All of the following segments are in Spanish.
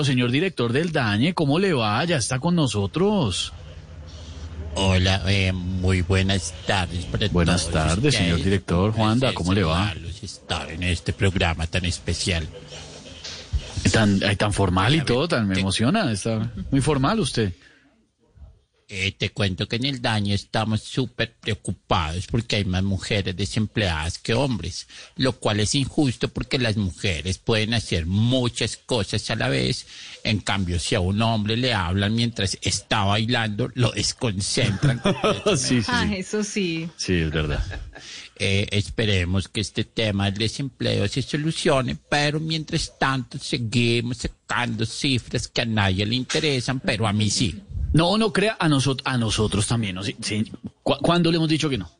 Señor director del DAñe, ¿cómo le va? Ya está con nosotros. Hola, eh, muy buenas tardes. para Buenas todos tardes, ustedes. señor director. Juanda, ¿cómo le va? Estar en este programa tan especial. Tan, ay, tan formal y todo, tan me emociona. Está muy formal usted. Eh, te cuento que en el daño estamos súper preocupados porque hay más mujeres desempleadas que hombres, lo cual es injusto porque las mujeres pueden hacer muchas cosas a la vez. En cambio, si a un hombre le hablan mientras está bailando, lo desconcentran. sí, sí, Ah, eso sí. Sí, es verdad. Eh, esperemos que este tema del desempleo se solucione, pero mientras tanto seguimos sacando cifras que a nadie le interesan, pero a mí sí. No, no crea, a, nosotros a nosotros también. ¿no? Sí, sí. ¿Cu- ¿Cuándo le hemos dicho que no?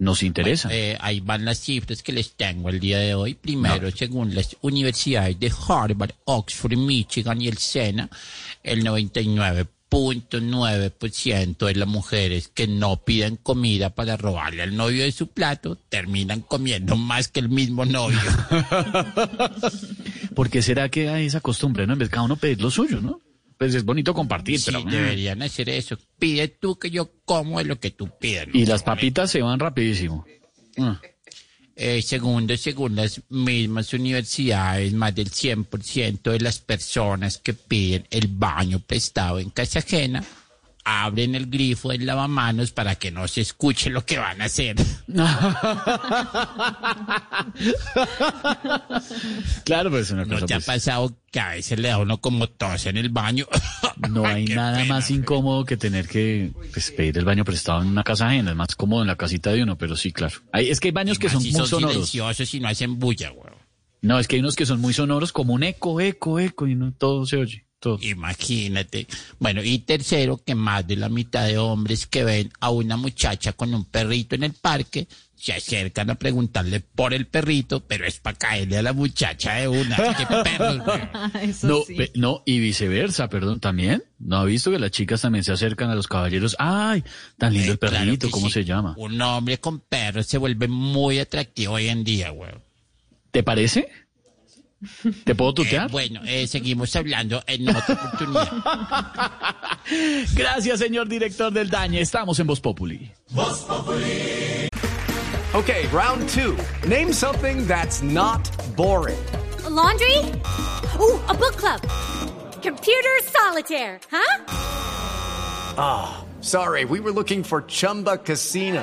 Nos interesa. Eh, ahí van las cifras que les tengo el día de hoy. Primero, según las universidades de Harvard, Oxford, Michigan y el SENA, el 99.9% de las mujeres que no piden comida para robarle al novio de su plato terminan comiendo más que el mismo novio. ¿Por qué será que hay esa costumbre, no? En vez de cada uno pedir lo suyo, ¿no? Pues es bonito compartir, Sí, pero... deberían hacer eso. Pide tú que yo como lo que tú pides. ¿no? Y las papitas se van rapidísimo. Ah. Eh, segundo, según las mismas universidades, más del 100% de las personas que piden el baño prestado en casa ajena abren el grifo del lavamanos para que no se escuche lo que van a hacer. Claro, pues es una ¿No cosa... te ha pues, pasado que a veces le da uno como tos en el baño? No Ay, hay nada pena. más incómodo que tener que pues, pedir el baño prestado en una casa ajena. Es más cómodo en la casita de uno, pero sí, claro. Hay, es que hay baños que son si muy sonoros. silenciosos y no hacen bulla, güey. No, es que hay unos que son muy sonoros, como un eco, eco, eco, y no todo se oye. Imagínate. Bueno, y tercero, que más de la mitad de hombres que ven a una muchacha con un perrito en el parque se acercan a preguntarle por el perrito, pero es para caerle a la muchacha de una. ¡Qué perros, No, sí. pe- no, y viceversa, perdón, también. ¿No ha visto que las chicas también se acercan a los caballeros? ¡Ay! Tan lindo el claro perrito, que ¿cómo sí. se llama? Un hombre con perro se vuelve muy atractivo hoy en día, güey. ¿Te parece? ¿Te puedo Eh, tutear? bueno, eh, seguimos hablando en otra oportunidad. Gracias, señor director del Dañe. Estamos en Voz Populi. Okay, round two. Name something that's not boring. A laundry? Ooh, a book club. Computer solitaire, huh? Sorry, we were looking for Chumba Casino.